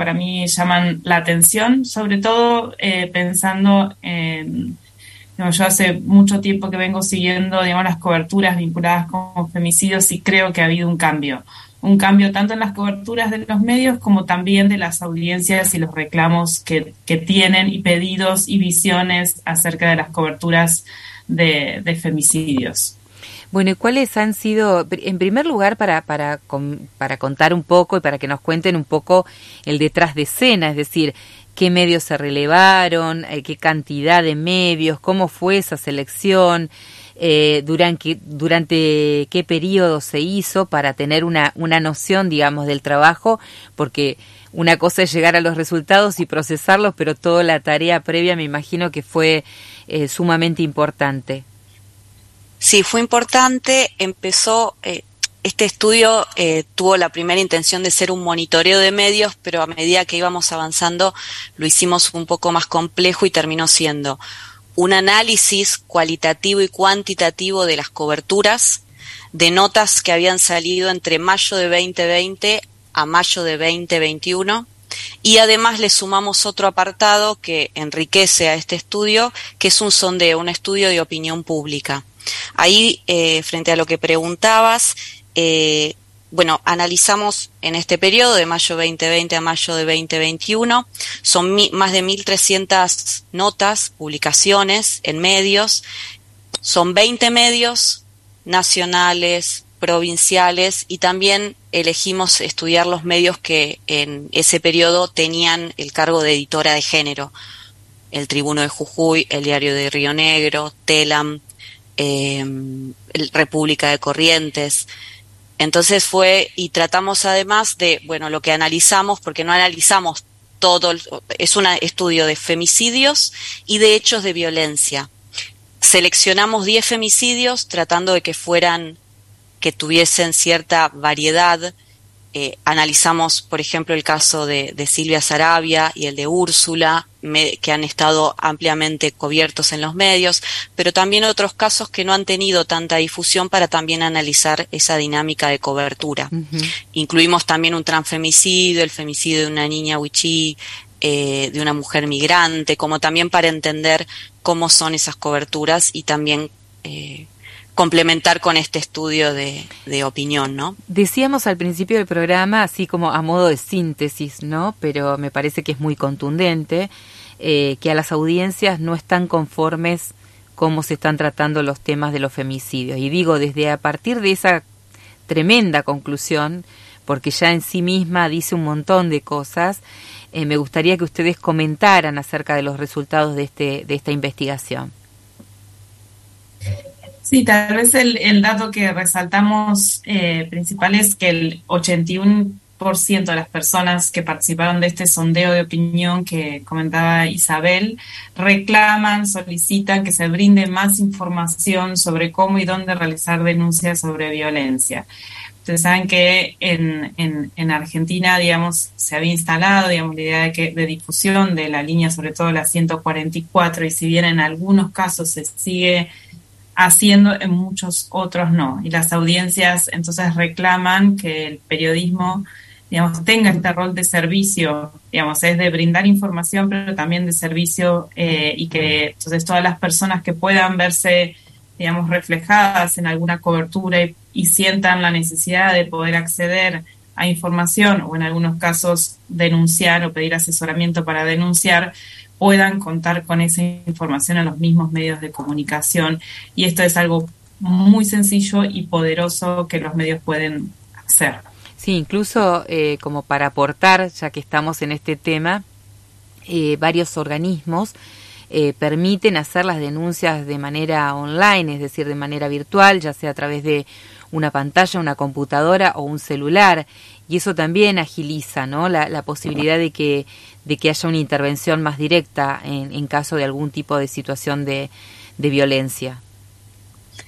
para mí llaman la atención, sobre todo eh, pensando en... yo hace mucho tiempo que vengo siguiendo digamos, las coberturas vinculadas con femicidios y creo que ha habido un cambio. Un cambio tanto en las coberturas de los medios como también de las audiencias y los reclamos que, tienen y pedidos y visiones acerca de las coberturas de, de femicidios. Bueno, ¿y cuáles han sido, en primer lugar, para, para, para contar un poco y para que nos cuenten un poco el detrás de escena, es decir, qué medios se relevaron, eh, qué cantidad de medios, cómo fue esa selección, eh, durante, durante qué periodo se hizo para tener una, una noción, digamos, del trabajo, porque una cosa es llegar a los resultados y procesarlos, pero toda la tarea previa me imagino que fue eh, sumamente importante. Sí, fue importante. Empezó, eh, este estudio eh, tuvo la primera intención de ser un monitoreo de medios, pero a medida que íbamos avanzando lo hicimos un poco más complejo y terminó siendo un análisis cualitativo y cuantitativo de las coberturas de notas que habían salido entre mayo de 2020 a mayo de 2021 y además le sumamos otro apartado que enriquece a este estudio, que es un sondeo, un estudio de opinión pública. Ahí, eh, frente a lo que preguntabas, eh, bueno, analizamos en este periodo de mayo 2020 a mayo de 2021, son más de 1.300 notas, publicaciones en medios, son 20 medios nacionales, provinciales y también elegimos estudiar los medios que en ese periodo tenían el cargo de editora de género. El Tribuno de Jujuy, el Diario de Río Negro, Telam, eh, República de Corrientes. Entonces fue, y tratamos además de, bueno, lo que analizamos, porque no analizamos todo, es un estudio de femicidios y de hechos de violencia. Seleccionamos 10 femicidios tratando de que fueran, que tuviesen cierta variedad eh, analizamos, por ejemplo, el caso de, Silvia Sarabia y el de Úrsula, que han estado ampliamente cubiertos en los medios, pero también otros casos que no han tenido tanta difusión para también analizar esa dinámica de cobertura. Incluimos también un transfemicidio, el femicidio de una niña wichí, eh, de una mujer migrante, como también para entender cómo son esas coberturas y también eh, complementar con este estudio de, opinión, ¿no? Decíamos al principio del programa, así como a modo de síntesis, ¿no? Pero me parece que es muy contundente, eh, que a las audiencias no están conformes cómo se están tratando los temas de los femicidios. Y digo, desde a partir de esa tremenda conclusión, porque ya en sí misma dice un montón de cosas, eh, me gustaría que ustedes comentaran acerca de los resultados de, este, de esta investigación. Sí, tal vez el, dato que resaltamos eh, principal es que el 81% de las personas que participaron de este sondeo de opinión que comentaba Isabel reclaman, solicitan que se brinde más información sobre cómo y dónde realizar denuncias sobre violencia. Ustedes saben que en, en, Argentina, digamos, se había instalado, digamos, la idea de, que, de difusión de la línea, sobre todo la 144, y si bien en algunos casos se sigue haciendo, en muchos otros no. Y las audiencias entonces reclaman que el periodismo, digamos, tenga este rol de servicio, digamos, es de brindar información, pero también de servicio eh, y que entonces todas las personas que puedan verse, digamos, reflejadas en alguna cobertura y, y sientan la necesidad de poder acceder a información o en algunos casos denunciar o pedir asesoramiento para denunciar, puedan contar con esa información en los mismos medios de comunicación. Y esto es algo muy sencillo y poderoso que los medios pueden hacer. Sí, incluso eh, como para aportar, ya que estamos en este tema, eh, varios organismos eh, permiten hacer las denuncias de manera online, es decir, de manera virtual, ya sea a través de una pantalla, una computadora o un celular. Y eso también agiliza ¿no? la posibilidad de que de que haya una intervención más directa en, en caso de algún tipo de situación de, de violencia.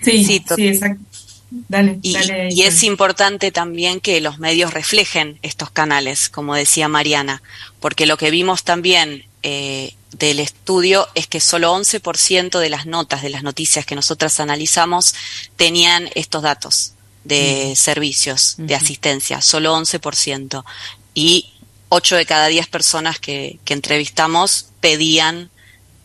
Sí, sí, exacto. Dale, y, y, es importante también que los medios reflejen estos canales, como decía Mariana, porque lo que vimos también eh, del estudio es que solo 11% de las notas, de las noticias que nosotras analizamos, tenían estos datos de servicios de asistencia, solo 11%. Y 8 de cada 10 personas que, que entrevistamos pedían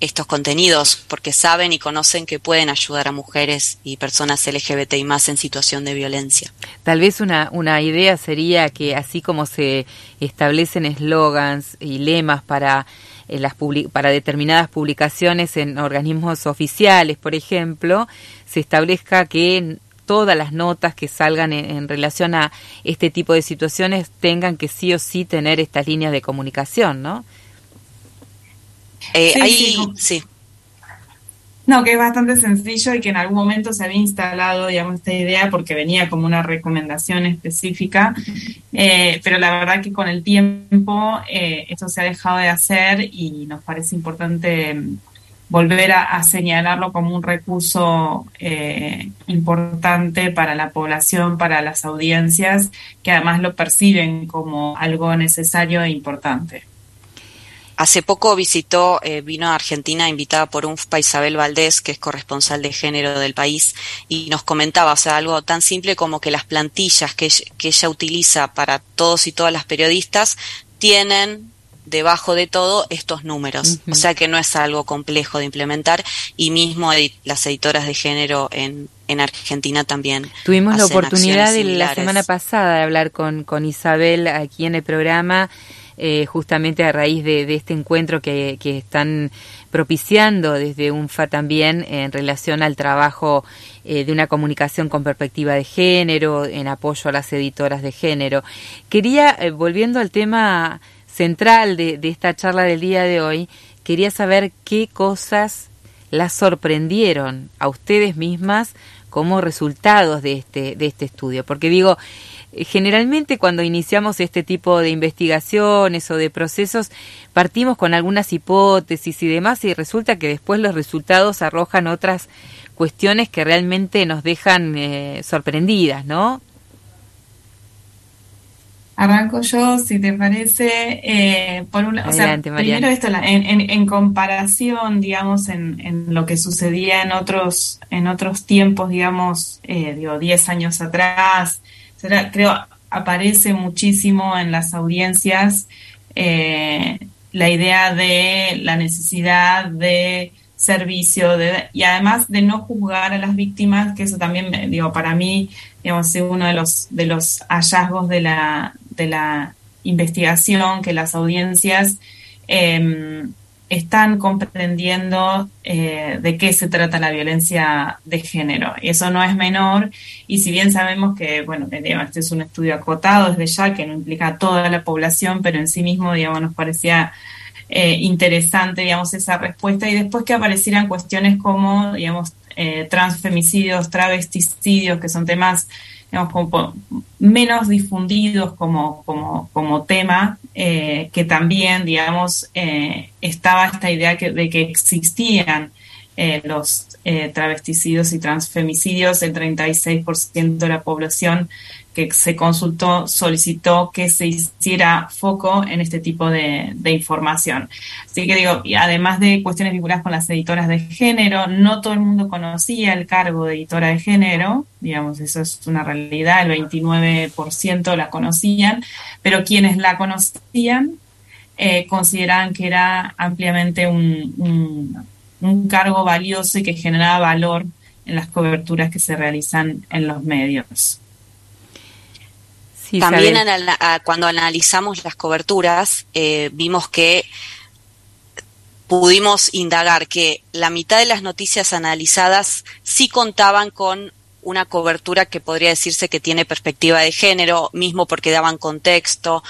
estos contenidos porque saben y conocen que pueden ayudar a mujeres y personas LGBT y más en situación de violencia. Tal vez una, una idea sería que así como se establecen eslogans y lemas para, eh, las para determinadas publicaciones en organismos oficiales, por ejemplo, se establezca que todas las notas que salgan en, relación a este tipo de situaciones tengan que sí o sí tener estas líneas de comunicación, ¿no? Eh, ahí, sí. No, que es bastante sencillo y que en algún momento se había instalado, digamos, esta idea porque venía como una recomendación específica, eh, pero la verdad que con el tiempo eh, esto se ha dejado de hacer y nos parece importante mm, volver a, señalarlo como un recurso importante para la población, para las audiencias, que además lo perciben como algo necesario e importante. Hace poco visitó, eh, vino a Argentina invitada por un Isabel Valdés, que es corresponsal de género del país, y nos comentaba, o sea, algo tan simple como que las plantillas que, que ella utiliza para todos y todas las periodistas tienen debajo de todo estos números. O sea que no es algo complejo de implementar y mismo las editoras de género en, en Argentina también. Tuvimos la oportunidad de la semana pasada de hablar con, con Isabel aquí en el programa eh, justamente a raíz de, este encuentro que, están propiciando desde UNFA también en relación al trabajo eh, de una comunicación con perspectiva de género, en apoyo a las editoras de género. Quería, eh, volviendo al tema central de, de esta charla del día de hoy, quería saber qué cosas las sorprendieron a ustedes mismas como resultados de este, de este estudio. Porque digo, generalmente cuando iniciamos este tipo de investigaciones o de procesos partimos con algunas hipótesis y demás y resulta que después los resultados arrojan otras cuestiones que realmente nos dejan eh, sorprendidas, ¿no? Arranco yo, si te parece, eh, por un, o sea, primero esto, en, en, comparación, digamos, en, en, lo que sucedía en otros, en otros tiempos, digamos, eh, digo, 10 años atrás, creo, aparece muchísimo en las audiencias eh, la idea de la necesidad de servicio de, y además de no juzgar a las víctimas, que eso también, digo, para mí, digamos, es uno de los, de los hallazgos de la, de la investigación, que las audiencias eh, están comprendiendo eh, de qué se trata la violencia de género. Y eso no es menor, y si bien sabemos que, bueno, este es un estudio acotado desde ya, que no implica a toda la población, pero en sí mismo, digamos, nos parecía eh, interesante, digamos, esa respuesta, y después que aparecieran cuestiones como, digamos, eh, transfemicidios, travesticidios, que son temas como menos difundidos como, como, como tema, eh, que también, digamos, eh, estaba esta idea de que existían eh, los travesticidios y transfemicidios, el 36% de la población que se consultó solicitó que se hiciera foco en este tipo de, información. Así que digo, y además de cuestiones vinculadas con las editoras de género, no todo el mundo conocía el cargo de editora de género, digamos, eso es una realidad, el 29% la conocían, pero quienes la conocían eh, consideraban que era ampliamente un, un cargo valioso y que generaba valor en las coberturas que se realizan en los medios. También cuando analizamos las coberturas, eh, vimos que pudimos indagar que la mitad de las noticias analizadas sí contaban con una cobertura que podría decirse que tiene perspectiva de género, mismo porque daban contexto,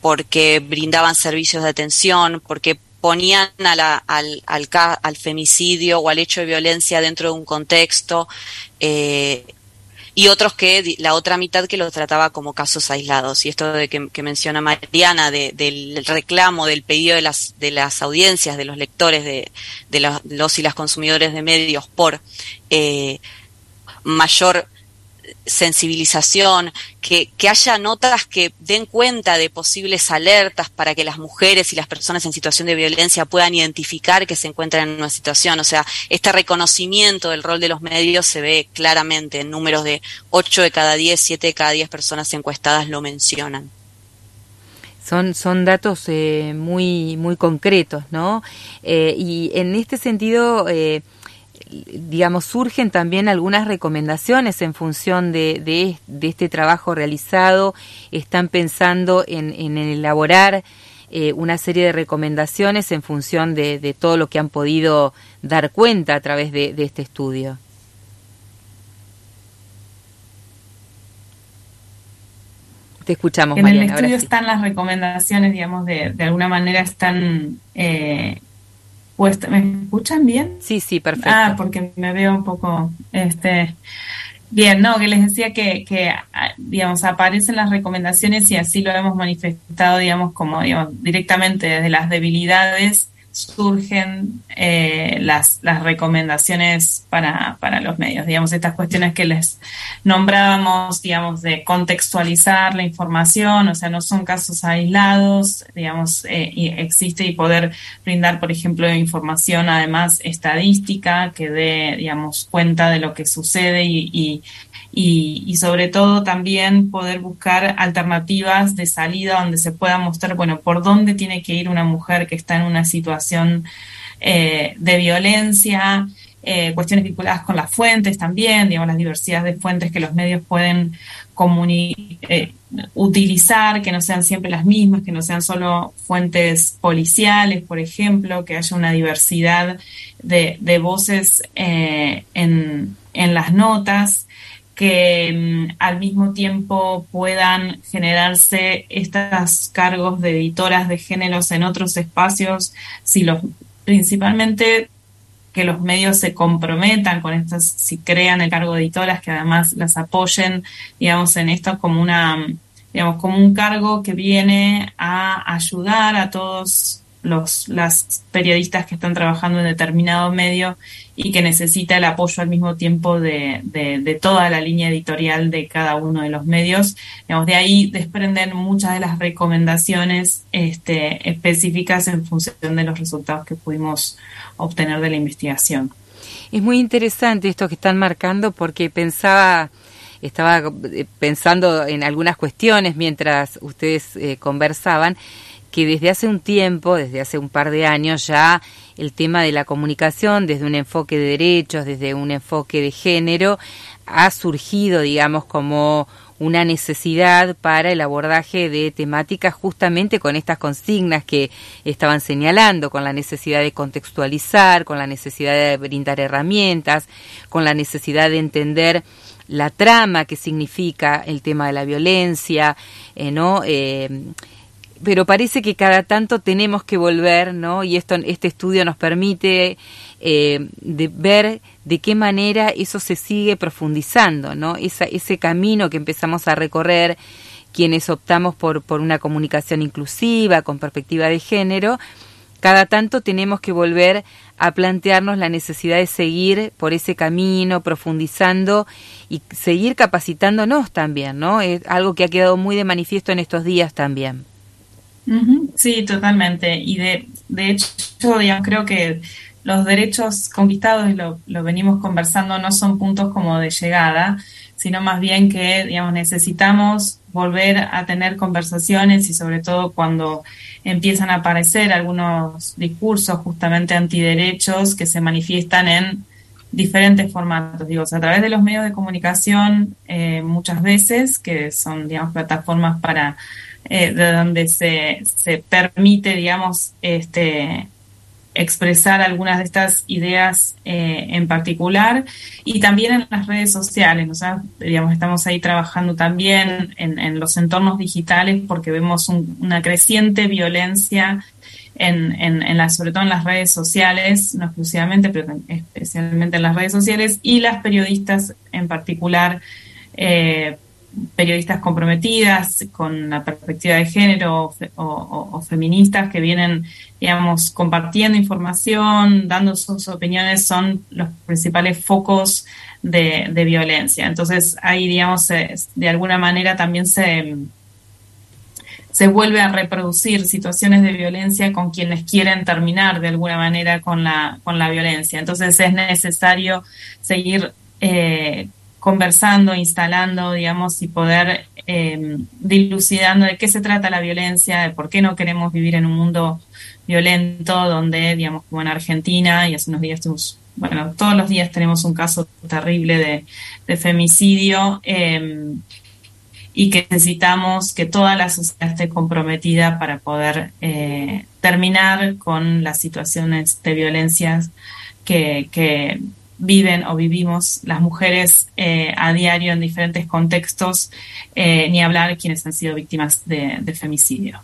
porque brindaban servicios de atención, porque ponían al, al, al, femicidio o al hecho de violencia dentro de un contexto. Eh, y otros que la otra mitad que lo trataba como casos aislados. Y esto de que, menciona Mariana, del reclamo, del pedido de las, de las audiencias, de los lectores, de, de los, y las consumidores de medios por eh, mayor sensibilización, que, que, haya notas que den cuenta de posibles alertas para que las mujeres y las personas en situación de violencia puedan identificar que se encuentran en una situación. O sea, este reconocimiento del rol de los medios se ve claramente en números de 8 de cada 10, 7 de cada 10 personas encuestadas lo mencionan. son, son datos eh, muy, muy concretos, ¿no? Eh, y en este sentido, eh, digamos, surgen también algunas recomendaciones en función de, de, este trabajo realizado. Están pensando en, en elaborar una serie de recomendaciones en función de, de, todo lo que han podido dar cuenta a través de este estudio. escuchamos, En el estudio están las recomendaciones, digamos, de, de alguna manera están eh, puestas. ¿Me escuchan bien? Sí, sí, perfecto. Ah, porque me veo un poco, este, bien, no, que les decía que, que, ah, digamos, aparecen las recomendaciones y así lo hemos manifestado, digamos, como, digamos, directamente desde las debilidades surgen eh, las, las recomendaciones para, para los medios. Digamos, estas cuestiones que les nombrábamos, digamos, de contextualizar la información, o sea, no son casos aislados, digamos, eh, y existe y poder brindar, por ejemplo, información además estadística que dé, digamos, cuenta de lo que sucede y, y y, sobre todo también poder buscar alternativas de salida donde se pueda mostrar, bueno, por dónde tiene que ir una mujer que está en una situación eh, de violencia, eh, cuestiones vinculadas con las fuentes también, digamos, las diversidades de fuentes que los medios pueden eh, utilizar, que no sean siempre las mismas, que no sean solo fuentes policiales, por ejemplo, que haya una diversidad de, de voces eh, en, en las notas que mm, al mismo tiempo puedan generarse estos cargos de editoras de géneros en otros espacios, si los principalmente que los medios se comprometan con estas, si crean el cargo de editoras, que además las apoyen, digamos, en esto como una, digamos, como un cargo que viene a ayudar a todos los las periodistas que están trabajando en determinado medio y que necesita el apoyo al mismo tiempo de, de, toda la línea editorial de cada uno de los medios. Digamos, de ahí desprenden muchas de las recomendaciones este, específicas en función de los resultados que pudimos obtener de la investigación. Es muy interesante esto que están marcando porque pensaba estaba eh, pensando en algunas cuestiones mientras ustedes eh, conversaban que desde hace un tiempo, desde hace un par de años ya, el tema de la comunicación desde un enfoque de derechos, desde un enfoque de género, ha surgido, digamos, como una necesidad para el abordaje de temáticas justamente con estas consignas que estaban señalando, con la necesidad de contextualizar, con la necesidad de brindar herramientas, con la necesidad de entender la trama que significa el tema de la violencia, eh, ¿no? Eh, pero parece que cada tanto tenemos que volver, ¿no? Y esto, este estudio nos permite eh, de ver de qué manera eso se sigue profundizando, ¿no? Esa, ese camino que empezamos a recorrer quienes optamos por, por una comunicación inclusiva, con perspectiva de género, cada tanto tenemos que volver a plantearnos la necesidad de seguir por ese camino, profundizando y seguir capacitándonos también, ¿no? Es algo que ha quedado muy de manifiesto en estos días también. Sí, totalmente. Y de, de hecho, digamos, creo que los derechos conquistados, y lo, lo, venimos conversando, no son puntos como de llegada, sino más bien que, digamos, necesitamos volver a tener conversaciones y sobre todo cuando empiezan a aparecer algunos discursos justamente antiderechos que se manifiestan en diferentes formatos, digo, a través de los medios de comunicación eh, muchas veces, que son, digamos, plataformas para eh, de donde se, se permite, digamos, este, expresar algunas de estas ideas eh, en particular y también en las redes sociales, ¿no? digamos, estamos ahí trabajando también en, en los entornos digitales porque vemos una creciente violencia en, en, en las, sobre todo en las redes sociales, no exclusivamente, pero especialmente en las redes sociales y las periodistas en particular eh, periodistas comprometidas con la perspectiva de género o, feministas que vienen, digamos, compartiendo información, dando sus opiniones, son los principales focos de, violencia. Entonces, ahí, digamos, de alguna manera también se, se vuelve a reproducir situaciones de violencia con quienes quieren terminar de alguna manera con la, con la violencia. Entonces, es necesario seguir eh, conversando, instalando, digamos, y poder eh, dilucidando de qué se trata la violencia, de por qué no queremos vivir en un mundo violento donde, digamos, como en Argentina, y hace unos días tuvimos, bueno, todos los días tenemos un caso terrible de, femicidio. Eh, y que necesitamos que toda la sociedad esté comprometida para poder eh, terminar con las situaciones de violencias que, viven o vivimos las mujeres eh, a diario en diferentes contextos, eh, ni hablar quienes han sido víctimas de femicidio.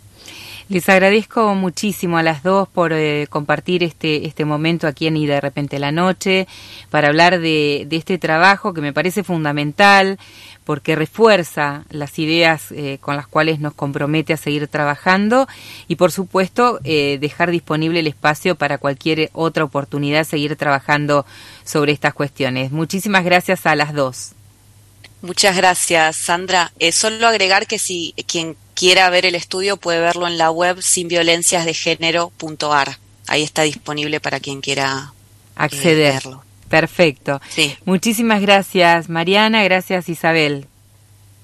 Les agradezco muchísimo a las dos por eh, compartir este, este momento aquí en Y de repente la noche, para hablar de, de este trabajo que me parece fundamental, porque refuerza las ideas eh, con las cuales nos compromete a seguir trabajando y por supuesto eh, dejar disponible el espacio para cualquier otra oportunidad seguir trabajando sobre estas cuestiones. Muchísimas gracias a las dos. Muchas gracias, Sandra. Solo agregar que si quien quiera ver el estudio puede verlo en la web sinviolenciasdegénero.ar. Ahí está disponible para quien quiera accederlo. Perfecto. Sí. Muchísimas gracias, Mariana. Gracias, Isabel.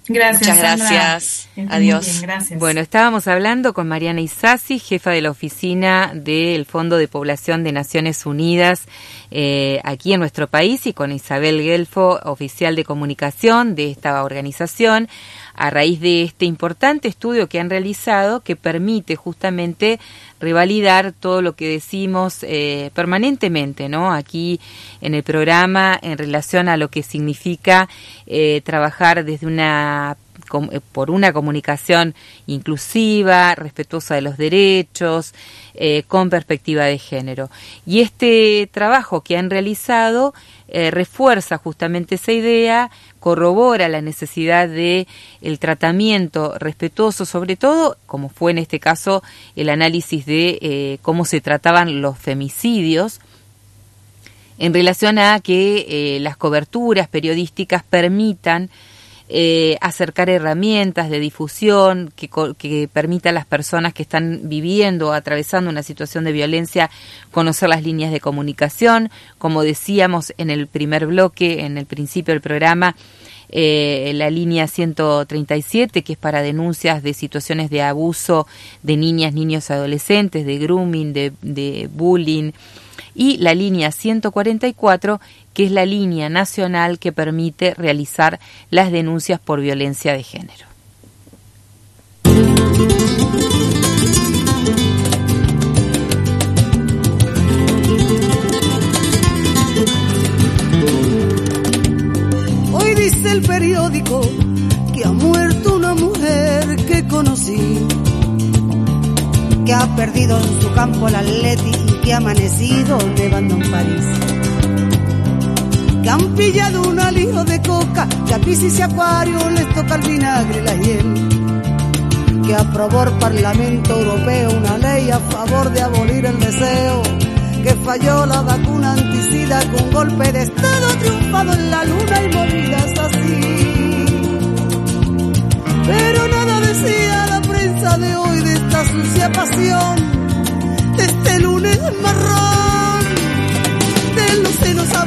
Gracias. Muchas gracias. Adiós. gracias. Bueno, estábamos hablando con Mariana Isasi, jefa de la oficina del Fondo de Población de Naciones Unidas eh, aquí en nuestro país, y con Isabel Gelfo, oficial de comunicación de esta organización a raíz de este importante estudio que han realizado que permite justamente revalidar todo lo que decimos eh, permanentemente, ¿no? Aquí en el programa en relación a lo que significa eh, trabajar desde una eh, por una comunicación inclusiva, respetuosa de los derechos, eh, con perspectiva de género. Y este trabajo que han realizado eh, refuerza justamente esa idea, corrobora la necesidad de el tratamiento respetuoso, sobre todo, como fue en este caso el análisis de cómo se trataban los femicidios, en relación a que las coberturas periodísticas permitan eh, acercar herramientas de difusión que, que permita a las personas que están viviendo o atravesando una situación de violencia conocer las líneas de comunicación. Como decíamos en el primer bloque, en el principio del programa, eh, la línea 137, que es para denuncias de situaciones de abuso de niñas, niños, adolescentes, de grooming, de, de bullying, y la línea 144, que es la línea nacional que permite realizar las denuncias por violencia de género. Hoy dice el periódico que ha muerto una mujer que conocí, que ha perdido en su campo el atleti que amanecido nevando en París. Que han pillado un alijo de coca, que a Piscis y Acuario les toca el vinagre y la hiel, que aprobó el Parlamento Europeo una ley a favor de abolir el deseo, que falló la vacuna anticida con golpe de Estado triunfado en la luna y movidas así. Pero nada decía la prensa de hoy de esta sucia pasión, de este lunes marrón, del luceno sabor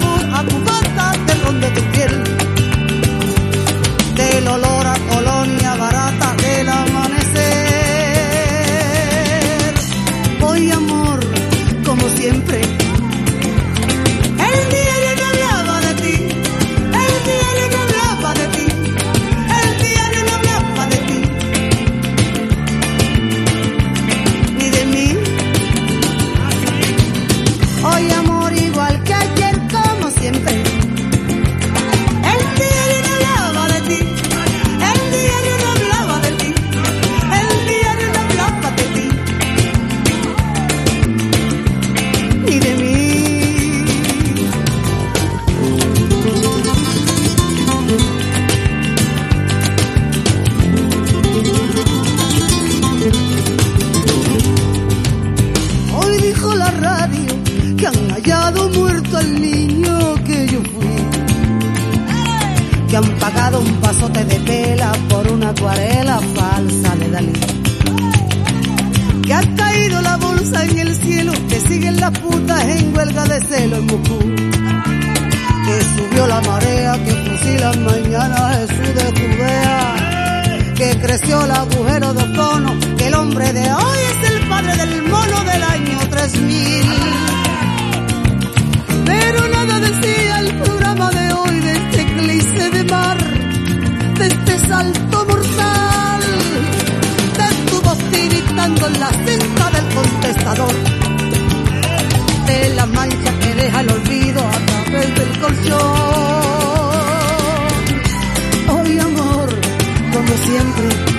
creció el agujero de ozono, que el hombre de hoy es el padre del mono del año 3000. Pero nada decía el programa de hoy de este eclipse de mar, de este salto mortal, de tu voz en la cinta del contestador, de la mancha que deja el olvido a través del colchón. siempre.